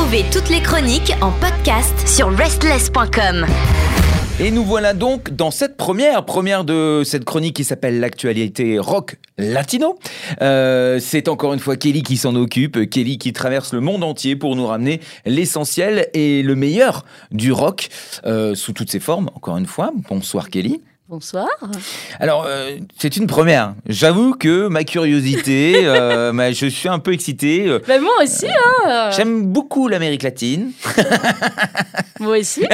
Retrouvez toutes les chroniques en podcast sur restless.com. Et nous voilà donc dans cette première, première de cette chronique qui s'appelle l'actualité rock latino. Euh, c'est encore une fois Kelly qui s'en occupe, Kelly qui traverse le monde entier pour nous ramener l'essentiel et le meilleur du rock euh, sous toutes ses formes. Encore une fois, bonsoir Kelly. Bonsoir. Alors, euh, c'est une première. J'avoue que ma curiosité, euh, ma- je suis un peu excité. Euh, Ben moi aussi, hein. J'aime beaucoup l'Amérique latine. Moi aussi.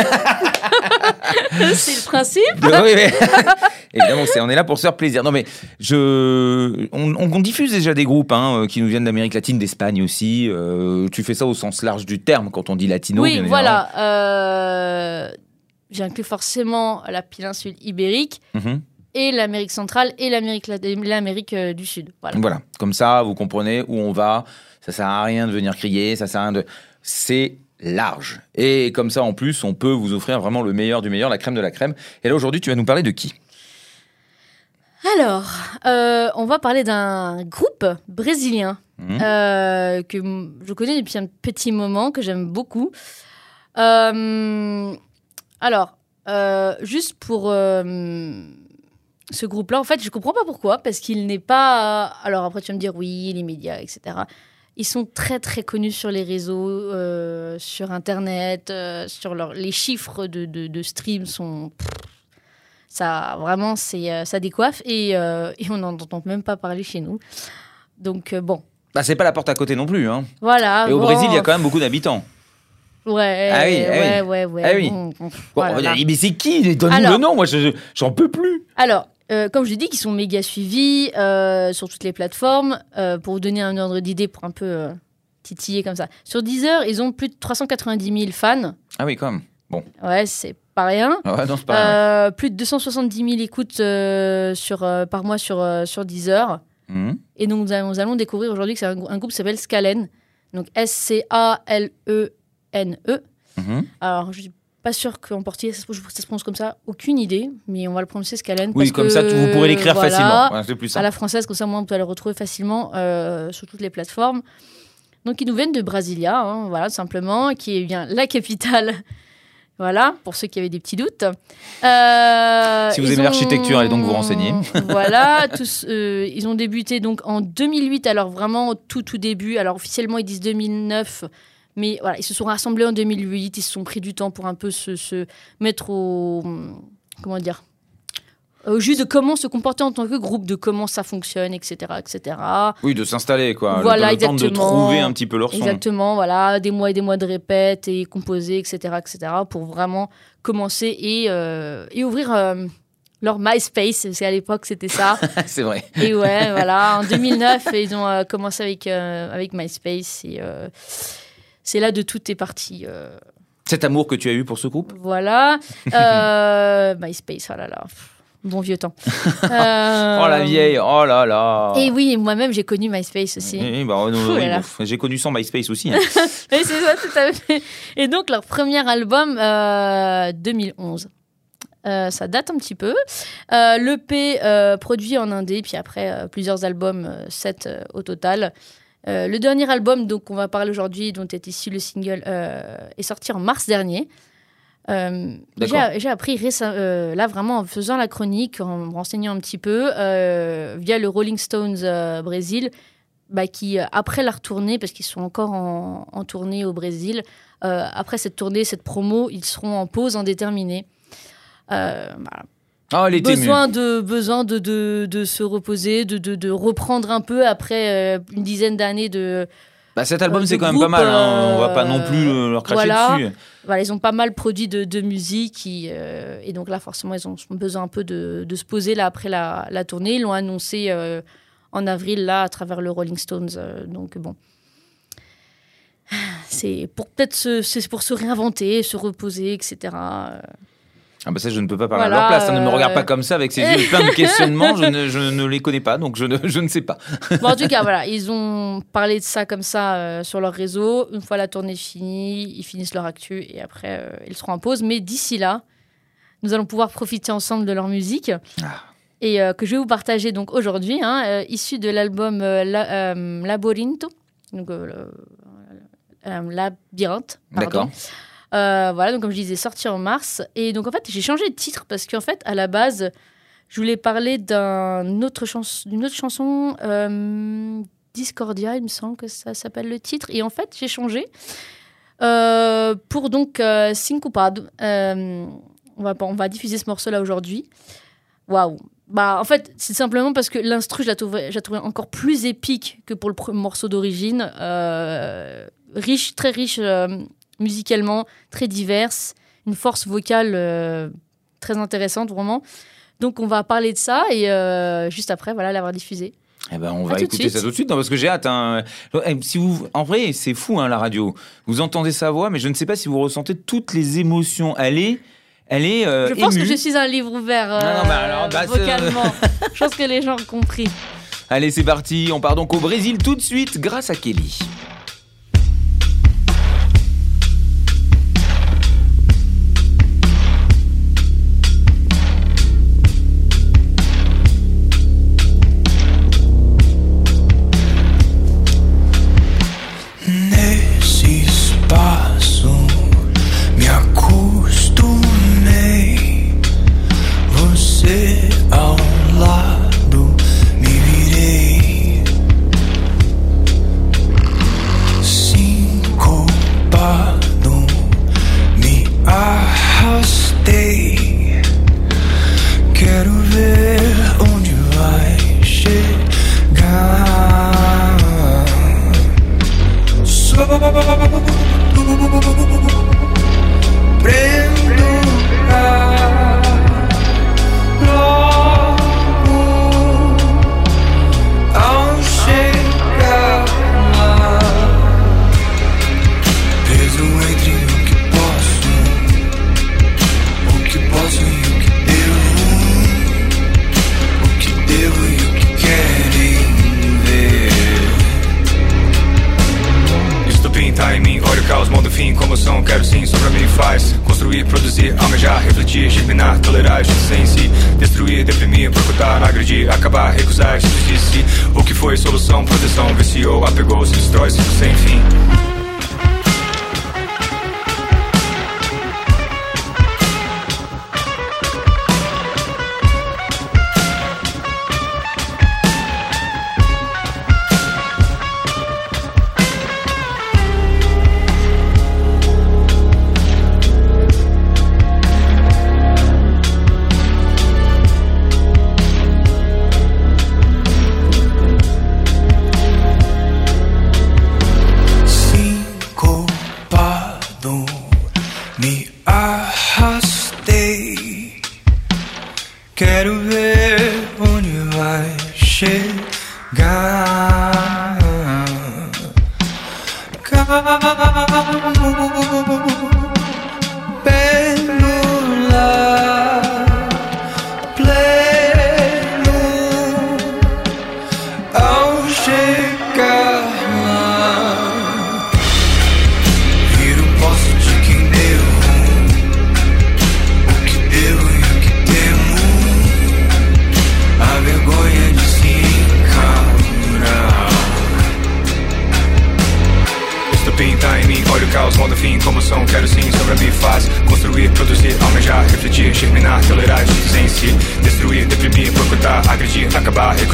c'est le principe. Oui, mais- Évidemment, on est là pour se faire plaisir. Non, mais je, on, on diffuse déjà des groupes hein, qui nous viennent d'Amérique latine, d'Espagne aussi. Euh, tu fais ça au sens large du terme quand on dit latino. oui, voilà. J'inclus forcément la péninsule ibérique Mhm. et l'Amérique centrale et l'Amérique euh, du Sud. Voilà. Voilà, comme ça, vous comprenez où on va. Ça sert à rien de venir crier, ça sert à rien de. C'est large. Et comme ça, en plus, on peut vous offrir vraiment le meilleur du meilleur, la crème de la crème. Et là, aujourd'hui, tu vas nous parler de qui? Alors, euh, on va parler d'un groupe brésilien Mhm. euh, que je connais depuis un petit moment, que j'aime beaucoup. Euh, alors, euh, juste pour euh, ce groupe-là, en fait, je comprends pas pourquoi, parce qu'il n'est pas. Alors après, tu vas me dire oui, les médias, etc. Ils sont très très connus sur les réseaux, euh, sur Internet, sur leur, les chiffres de, de, de stream sont. ça vraiment, c'est ça décoiffe et, euh, et on n'en entend même pas parler chez nous. Donc euh, bon, Bah, c'est pas la porte à côté non plus. Hein. voilà. Et au bon, Brésil, il y a quand même beaucoup d'habitants. Ouais, Ah oui, ah ouais, ouais, ouais. Ah oui. bon, bon, Bon, voilà. dire, mais c'est qui Donne-nous le nom, moi, je- je- j'en peux plus. Alors, euh, comme je l'ai dit, qu'ils sont méga suivis euh, sur toutes les plateformes. Euh, pour vous donner un ordre d'idée, pour un peu titiller comme ça. Sur Deezer, ils ont plus de 390 000 fans. Ah oui, quand même. Ouais, c'est pas rien. Ouais, non, pas. Euh, plus de 270 000 écoutes sur, par mois sur, sur Deezer. Mhm. Et donc, nous allons, découvrir aujourd'hui que c'est un, un groupe qui s'appelle Scalen. Donc, S-C-A-L-E-N-E. Mhm. Alors, je suis pas sûre qu'en portugais, ça se, ça se prononce comme ça. Aucune idée, mais on va le prononcer Scalen. Oui, parce comme que, ça, vous pourrez l'écrire voilà, facilement. C'est plus À la française, comme ça, moi, on peut le retrouver facilement euh, sur toutes les plateformes. Donc, ils nous viennent de Brasilia, hein, voilà, tout simplement, qui est bien la capitale. Voilà, pour ceux qui avaient des petits doutes. Euh, Si vous aimez l'architecture, allez donc vous renseigner. Voilà, tous, euh, ils ont débuté donc en 2008, alors vraiment au tout tout début. Alors officiellement ils disent 2009, mais voilà, ils se sont rassemblés en 2008. Ils se sont pris du temps pour un peu se, se mettre au comment dire au jus de comment se comporter en tant que groupe, de comment ça fonctionne, etc., etc. Oui, de s'installer, quoi. Le- Voilà, le, temps de exactement. trouver un petit peu leur son. Exactement, voilà, des mois et des mois de répètes et composer, etc., etc., pour vraiment commencer et, euh, et ouvrir euh, leur MySpace. Parce qu'à l'époque, c'était ça. c'est vrai. et ouais, voilà, en 2009, ils ont euh, commencé avec, avec MySpace. Et c'est là de tout est parti. euh, Cet amour que tu as eu pour ce groupe? Voilà. Euh, MySpace, oh là là. Bon vieux temps. Euh, Oh la vieille, oh là là. Et oui, moi-même, j'ai connu MySpace aussi. Oui, bah, oui, J'ai connu sans MySpace aussi. hein. C'est ça, tout à fait. Et donc, leur premier album, euh, 2011. Euh, ça date un petit peu. L'EP produit en indé, puis après plusieurs albums, 7 au total. Euh, le dernier album dont on va parler aujourd'hui, dont est issu le single, euh, est sorti en mars dernier. Euh, j'ai appris là vraiment en faisant la chronique, en me renseignant un petit peu, via le Rolling Stones Brésil, bah, qui, après la retournée, parce qu'ils sont encore en, en tournée au Brésil, après cette tournée, cette promo, ils seront en pause indéterminée. Voilà. Oh, elle était besoin de, besoin de, de, de se reposer, de, de, de reprendre un peu après euh, une dizaine d'années de... Bah, cet album, euh, c'est quand même pas mal. hein. On va pas non plus euh, leur cracher voilà. dessus. Voilà, ils ont pas mal produit de, de musique euh, et donc là, forcément, ils ont besoin un peu de, de se poser là après la, la tournée. Ils l'ont annoncé en avril là à travers le Rolling Stones. donc bon, c'est pour peut-être se, c'est pour se réinventer, se reposer, etc. Euh, Ah bah ça, je ne peux pas parler Voilà, à leur place. hein. Ne me euh, regarde pas comme ça avec ces yeux pleins de questionnements. Je ne, je ne les connais pas, donc je ne, je ne sais pas. Bon, en tout cas, voilà, ils ont parlé de ça comme ça euh, sur leur réseau. Une fois la tournée finie, ils finissent leur actu et après, euh, ils seront en pause. Mais d'ici là, nous allons pouvoir profiter ensemble de leur musique. Ah. Et euh, que je vais vous partager donc aujourd'hui, hein, euh, issu de l'album euh, La- euh, Laborinto. Donc, euh, euh, Labyrinthe. pardon. Euh, voilà, donc comme je disais, sorti en mars. Et donc en fait, j'ai changé de titre parce qu'en fait, à la base, je voulais parler d'un autre d'une autre chanson, euh, Discordia, il me semble que ça s'appelle le titre. Et en fait, j'ai changé euh, pour donc Syncopado. Euh, on, va, on va diffuser ce morceau-là aujourd'hui. Waouh! Bah, en fait, c'est simplement parce que l'instru, je la trouvais, encore plus épique que pour le morceau d'origine. Riche, très riche musicalement, très diverse, une force vocale euh, très intéressante, vraiment. Donc, on va parler de ça et euh, juste après, voilà, l'avoir diffusé. Eh ben, on va écouter ça tout de suite, non, parce que j'ai hâte. hein. Eh, Si vous, en vrai, c'est fou hein, la radio. Vous entendez sa voix, mais je ne sais pas si vous ressentez toutes les émotions. Elle est, elle est euh, je pense émue. que je suis un livre ouvert euh, Non, non, mais alors, bah, vocalement. je pense que les gens ont compris. Allez, c'est parti. On part donc au Brésil tout de suite grâce à Kelly. Refletir, germinar, tolerar, justiça em si Destruir, deprimir, boicotar, agredir, acabar, recusar, justiça O que foi solução, proteção, viciou, apegou, se destrói, ciclo sem fim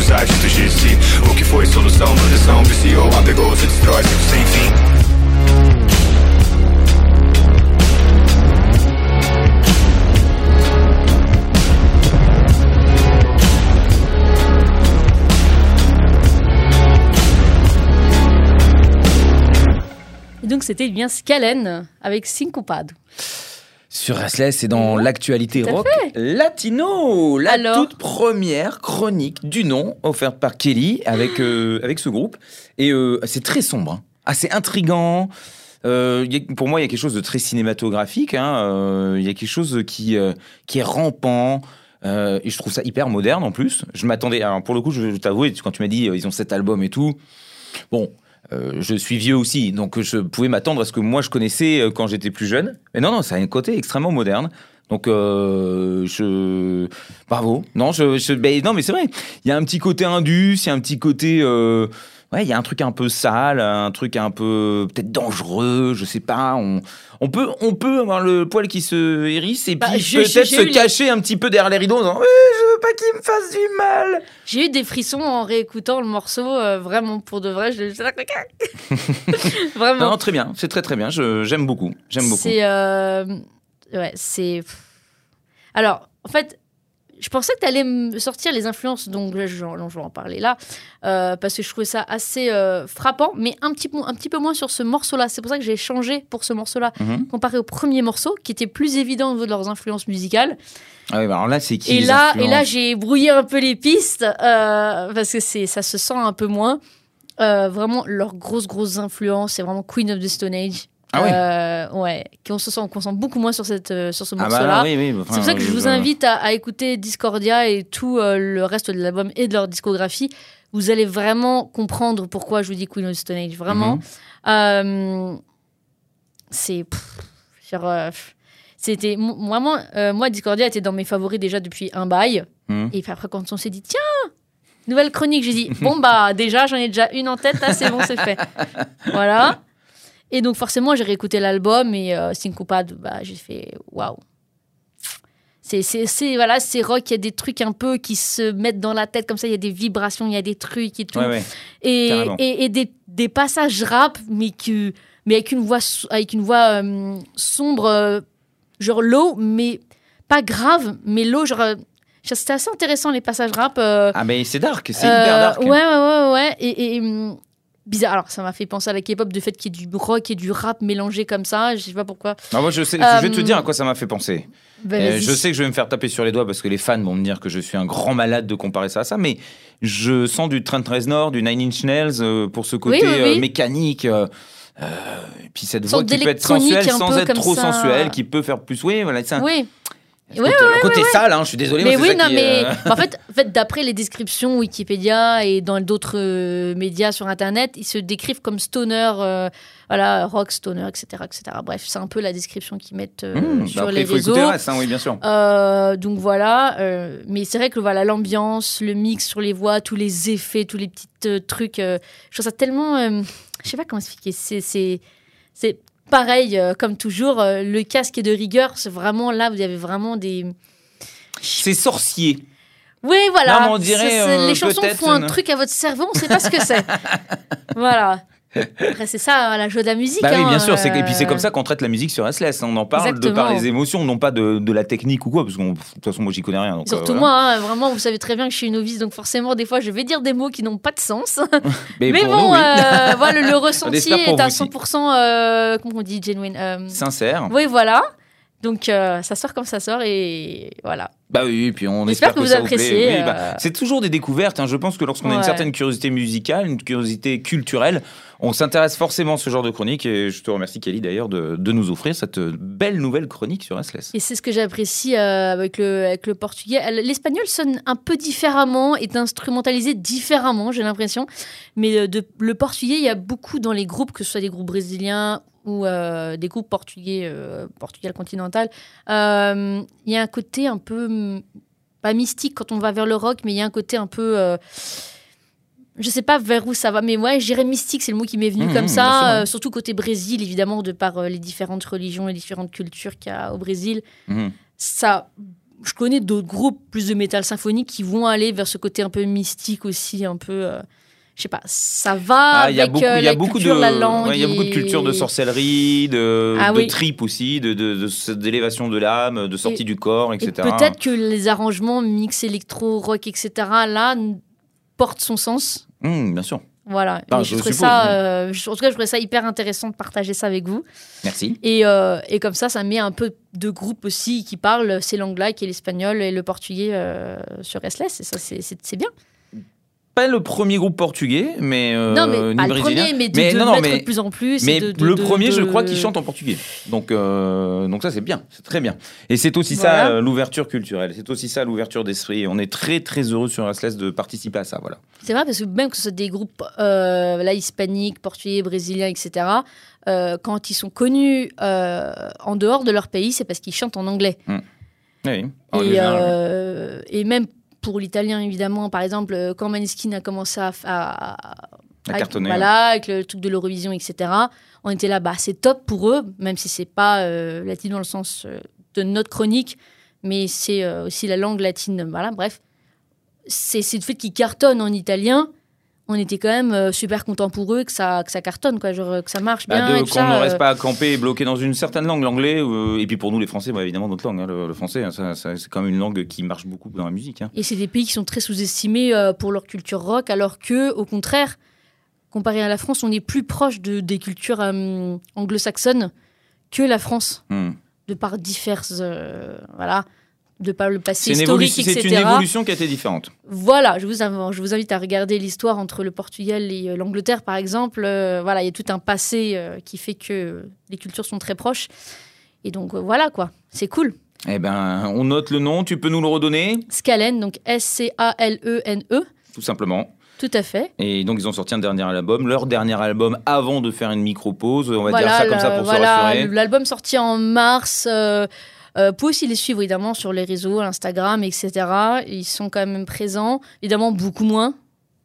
recusar, justiça de si O que foi solução, proteção, viciou, apegou, se destrói, ciclo sem fim donc, c'était bien Scalen avec Syncopado. Sur Restless, c'est dans l'actualité rock latino, la Alors toute première chronique du nom offerte par Kelly avec, euh, avec ce groupe. Et euh, c'est très sombre, hein. assez intrigant. Euh, a- pour moi, il y a quelque chose de très cinématographique. hein. Il y a quelque chose qui, qui est rampant. Et je trouve ça hyper moderne en plus. Je m'attendais. Alors pour le coup, je vais t'avouer, quand tu m'as dit ils ont cet album et tout. Bon, euh, je suis vieux aussi, donc je pouvais m'attendre à ce que moi je connaissais euh, quand j'étais plus jeune. Mais non, non, ça a un côté extrêmement moderne. Donc, euh, je. Bravo. Non, je, ben, non mais c'est vrai. Il y a un petit côté indus, il y a un petit côté. euh, ouais, il y a un truc un peu sale, un truc un peu peut-être dangereux, je sais pas. On, on peut, on peut avoir le poil qui se hérisse et Bah, puis peut-être se les- cacher un petit peu derrière les rideaux en disant, oui, je veux pas qu'il me fasse du mal. J'ai eu des frissons en réécoutant le morceau, euh, vraiment pour de vrai. Je... vraiment. Non, très bien, c'est très très bien. J'aime beaucoup, j'aime beaucoup. C'est. euh, Ouais, c'est. Alors, en fait, je pensais que tu allais me sortir les influences, donc là, je, vais en parler là, euh, parce que je trouvais ça assez euh, frappant, mais un petit, peu- un petit peu moins sur ce morceau-là. C'est pour ça que j'ai changé pour ce morceau-là, Mhm. comparé au premier morceau, qui était plus évident au niveau de leurs influences musicales. Ah ouais, bah alors là, c'est qui Et les là, et là, influences j'ai brouillé un peu les pistes euh, parce que ça se sent un peu moins. Vraiment, leur grosse, grosse influence, c'est vraiment Queen of the Stone Age. Ah ouais Euh, ouais, qu'on se sent, qu'on sent beaucoup moins sur cette, euh, sur ce Ah morceau-là. bah là, oui, oui. enfin, c'est pour ça que je vous invite à, à écouter Discordia et tout euh, le reste de l'album et de leur discographie. Vous allez vraiment comprendre pourquoi je vous dis Queen of the Stone Age. Vraiment. Mhm. Euh, c'est. c'était. mo- Vraiment, euh, moi, Discordia était dans mes favoris déjà depuis un bail. Mhm. Et puis après, quand on s'est dit, tiens, nouvelle chronique, j'ai dit, bon, bah, déjà, j'en ai déjà une en tête, là, c'est bon, c'est fait. Voilà. Et donc, forcément, j'ai réécouté l'album et euh, Syncopade, bah, j'ai fait, waouh. C'est, voilà, rock, il y a des trucs un peu qui se mettent dans la tête comme ça, il y a des vibrations, il y a des trucs et tout. Ouais, ouais. Et, Carrément. et, et des, des passages rap, mais, que, mais avec une voix, avec une voix euh, sombre, euh, genre low, mais pas grave, mais low, genre. euh, C'était assez intéressant les passages rap. Ah, mais c'est dark, c'est hyper dark. Ouais, ouais, ouais, ouais. Et, et, bizarre. Alors, ça m'a fait penser à la K-pop, du fait qu'il y ait du rock et du rap mélangé comme ça. Je sais pas pourquoi. Ah, moi, je, sais, je vais te Euh, dire à quoi ça m'a fait penser. Ben, Euh, je sais que je vais me faire taper sur les doigts parce que les fans vont me dire que je suis un grand malade de comparer ça à ça, mais je sens du Trent Reznor, du Nine Inch Nails euh, pour ce côté Oui, oui, oui. mécanique. et puis cette voix qui peut être sensuelle sans être trop ça. sensuelle, qui peut faire plus. Oui, voilà, c'est un- Oui. Ouais, le côté sale, hein, je suis désolé. Mais c'est oui, non, qui, mais euh, en fait, en fait d'après les descriptions Wikipédia et dans d'autres euh, médias sur Internet, ils se décrivent comme stoner, euh, voilà, rock, stoner, etc., etc. Bref, c'est un peu la description qu'ils mettent euh, hmm, bah sur après, les faut réseaux. reste, hein, oui, bien sûr. Donc voilà, mais c'est vrai que voilà l'ambiance, le mix sur les voix, tous les effets, tous les petits trucs, je trouve ça tellement, je sais pas comment expliquer. C'est pareil euh, comme toujours. euh, le casque est de rigueur, c'est vraiment là vous avez vraiment des. C'est sorcier. Oui voilà. Non, mais on dirait, euh, les chansons font un truc à votre cerveau, on sait pas ce que c'est. voilà. Après c'est ça la joie de la musique. Bah oui, hein, bien sûr. Et puis c'est euh, comme ça qu'on traite la musique sur SLS. On en parle de par les émotions, non pas de, de la technique ou quoi, parce que de toute façon, moi, j'y connais rien. donc, euh, Surtout voilà. moi, hein, vraiment, vous savez très bien que je suis une novice, donc forcément, des fois, je vais dire des mots qui n'ont pas de sens. Mais, bon, nous, oui. euh, voilà, le ressenti est à vous aussi. 100%, euh, comment on dit, genuine. euh, Sincère. oui, voilà. Donc, euh, ça sort comme ça sort et voilà. Bah oui, et puis on J'espère espère que vous ça appréciez, Oui, euh. bah, c'est toujours des découvertes. hein. Je pense que lorsqu'on a une certaine curiosité musicale, une curiosité culturelle, on s'intéresse forcément à ce genre de chronique. Et je te remercie, Kelly, d'ailleurs, de, de nous offrir cette belle nouvelle chronique sur Restless. Et c'est ce que j'apprécie euh, avec, le, avec le portugais. L'espagnol sonne un peu différemment, est instrumentalisé différemment, j'ai l'impression. Mais de, le portugais, il y a beaucoup dans les groupes, que ce soit des groupes brésiliens ou euh, des groupes portugais, euh, portugais continental. euh, Il y a un côté un peu, hum, pas mystique quand on va vers le rock, mais il y a un côté un peu. euh, je sais pas vers où ça va, mais ouais, je dirais mystique, c'est le mot qui m'est venu Mmh, comme mmh, ça. surtout côté Brésil, évidemment, de par les différentes religions, les différentes cultures qu'il y a au Brésil Mhm. ça je connais d'autres groupes plus de métal symphonique qui vont aller vers ce côté un peu mystique aussi un peu euh, je sais pas ça va Ah, il y a beaucoup, euh, il y a la beaucoup culture de, la langue ouais, il y a beaucoup de et- culture de sorcellerie, de, Ah de oui. trip aussi, de, de- de- d'élévation de l'âme, de sortie Et- du corps, et etc. peut-être que les arrangements mix électro rock etc là portent son sens Hum, bien sûr. voilà Ah, Et je je suppose, ça oui. euh, je- en tout cas je trouvais ça hyper intéressant de partager ça avec vous Merci. et, euh, et comme ça ça met un peu de groupes aussi qui parlent ces langues là qui est l'espagnol et le portugais euh, sur Restless et ça c'est bien Pas le premier groupe portugais, mais. euh, non, mais ni pas le brésilien. premier, mais de, Mais de non, non, mettre mais- de plus en plus. Mais et de- de- le premier, je crois qu'il chante en portugais. Donc, euh, donc ça, c'est bien. C'est très bien. Et c'est aussi ça, euh, l'ouverture culturelle. C'est aussi ça, l'ouverture d'esprit. On est très, très heureux sur Restless de participer à ça. Voilà. C'est vrai, parce que même que ce soit des groupes là, hispaniques, portugais, brésiliens, etc., quand ils sont connus en dehors de leur pays, c'est parce qu'ils chantent en anglais. Oui. En et, général, oui. et même pour l'italien, évidemment, par exemple, euh, quand Maneskin a commencé à, à- avec, cartonnée, voilà, avec le truc de l'Eurovision, etc. On était là, bah, c'est top pour eux, même si c'est pas euh, latino dans le sens euh, de notre chronique, mais c'est euh, aussi la langue latine. Voilà, bref. C'est c'est le fait qu'ils cartonnent en italien. On était quand même euh, super contents pour eux que ça, que ça cartonne, quoi, genre, que ça marche Bah, bien. tout qu'on ne euh, reste pas à camper et bloqué dans une certaine langue, l'anglais, euh, et puis pour nous les Français, bah, évidemment notre langue, hein, le, le français, hein, c'est quand même une langue qui marche beaucoup dans la musique. hein. Et c'est des pays qui sont très sous-estimés euh, pour leur culture rock, alors que, au contraire, comparé à la France, on est plus proche de, des cultures euh, anglo-saxonnes que la France, Hmm. de par diverses, euh, voilà, de par le C'est passé une, historique, évolution- c'est etc. une évolution qui a été différente. Voilà, je vous, inv- je vous invite à regarder l'histoire entre le Portugal et euh, l'Angleterre, par exemple. Euh, voilà, il y a tout un passé euh, qui fait que les cultures sont très proches. Et donc, euh, voilà, quoi. C'est cool. Eh ben, on note le nom, tu peux nous le redonner, Scalen, donc S-C-A-L-E-N-E, tout simplement. tout à fait. Et donc ils ont sorti un dernier album, leur dernier album avant de faire une micro-pause, on va voilà, dire ça comme ça pour voilà, se rassurer. L'album sorti en mars. Euh, euh, pouvez aussi les suivre évidemment sur les réseaux, Instagram, etc. Ils sont quand même présents. Évidemment, beaucoup moins.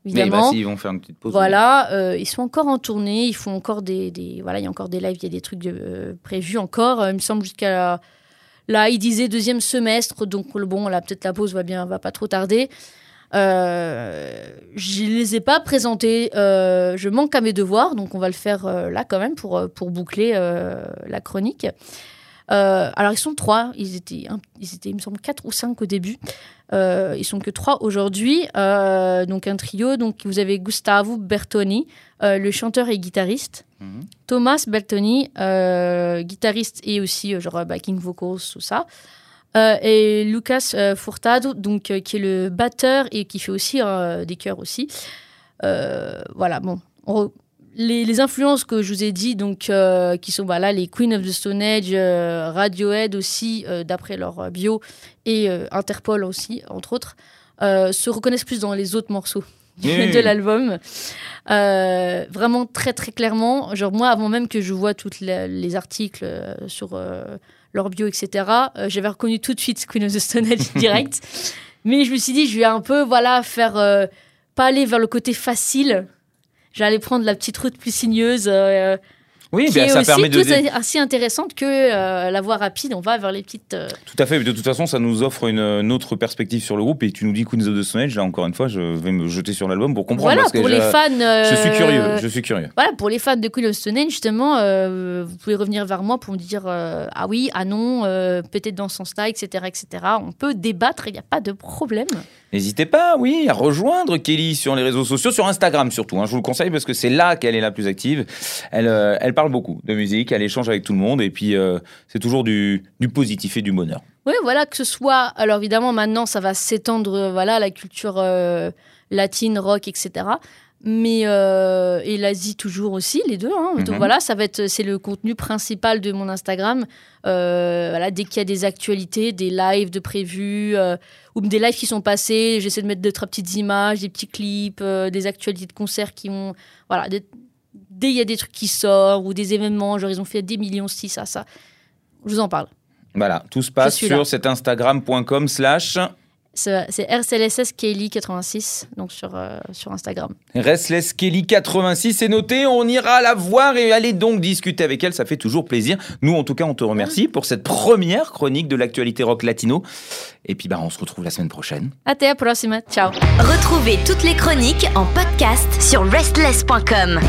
Mais bah, Évidemment. si, ils vont faire une petite pause. Voilà, euh, ils sont encore en tournée, ils font encore des, des- voilà, il y a encore des lives, il y a des trucs euh, prévus encore. Euh, il me semble jusqu'à là, il disait deuxième semestre, donc le- bon, là peut-être la pause va bien, va pas trop tarder. Euh, je les ai pas présentés, euh, je manque à mes devoirs, donc on va le faire euh, là quand même pour pour boucler la chronique. Euh, alors ils sont trois, ils étaient, ils étaient, il me semble quatre ou cinq au début. Euh, ils sont que trois aujourd'hui, Euh, donc un trio. Donc vous avez Gustavo Bertoni, le chanteur et guitariste. Mhm. Thomas Bertoni, guitariste et aussi genre backing vocals, tout ça. Et Lucas Furtado, donc qui est le batteur et qui fait aussi des chœurs aussi. Voilà, bon. On les, les influences que je vous ai dit, donc euh, qui sont voilà les Queen of the Stone Age, euh, Radiohead aussi euh, d'après leur bio et Interpol aussi entre autres, se reconnaissent plus dans les autres morceaux de l'album. Vraiment très très clairement. Genre moi avant même que je vois tous les articles sur leur bio etc. J'avais reconnu tout de suite Queen of the Stone Age direct. Mais je me suis dit je vais un peu voilà faire pas aller vers le côté facile. J'allais prendre la petite route plus sinueuse. euh, Oui, qui ben, est ça aussi permet de. tout assez intéressante que euh, la voie rapide. On va vers les petites. euh, Tout à fait, de toute façon, ça nous offre une, une autre perspective sur le groupe. Et tu nous dis Queens of the Stone Age, là encore une fois, je vais me jeter sur l'album pour comprendre. Voilà parce pour les fans. je suis euh, curieux, je suis curieux. Voilà, pour les fans de Queen of Stone Age, justement, euh, vous pouvez revenir vers moi pour me dire euh, ah oui, ah non, euh, peut-être dans ce sens-là, etc., etc. On peut débattre, il n'y a pas de problème. N'hésitez pas, oui, à rejoindre Kelly sur les réseaux sociaux, sur Instagram surtout. hein, je vous le conseille parce que c'est là qu'elle est la plus active. Elle, euh, elle parle beaucoup de musique, elle échange avec tout le monde et puis euh, c'est toujours du, du positif et du bonheur. Oui, voilà, que ce soit. Alors évidemment, maintenant, ça va s'étendre, euh, voilà, à la culture euh, latine, rock, etc. Mais euh, et l'Asie toujours aussi, les deux. hein. Donc Mhm. voilà, ça va être, c'est le contenu principal de mon Instagram. Euh, voilà, dès qu'il y a des actualités, des lives de prévus ou des lives qui sont passés, j'essaie de mettre deux trois petites images, des petits clips, des actualités de concerts qui ont, voilà, des- dès il y a des trucs qui sortent ou des événements, genre ils ont fait des millions ci ça ça, je vous en parle. Voilà, tout se passe sur cet Instagram.com slash C'est RCLSS Kelly 86 donc sur euh, sur Instagram. Restless Kelly 86, c'est noté, on ira la voir et aller donc discuter avec elle, ça fait toujours plaisir. Nous, en tout cas, on te remercie pour cette première chronique de l'actualité rock latino. Et puis, bah, on se retrouve la semaine prochaine. Até a próxima. Ciao. Retrouvez toutes les chroniques en podcast sur restless.com.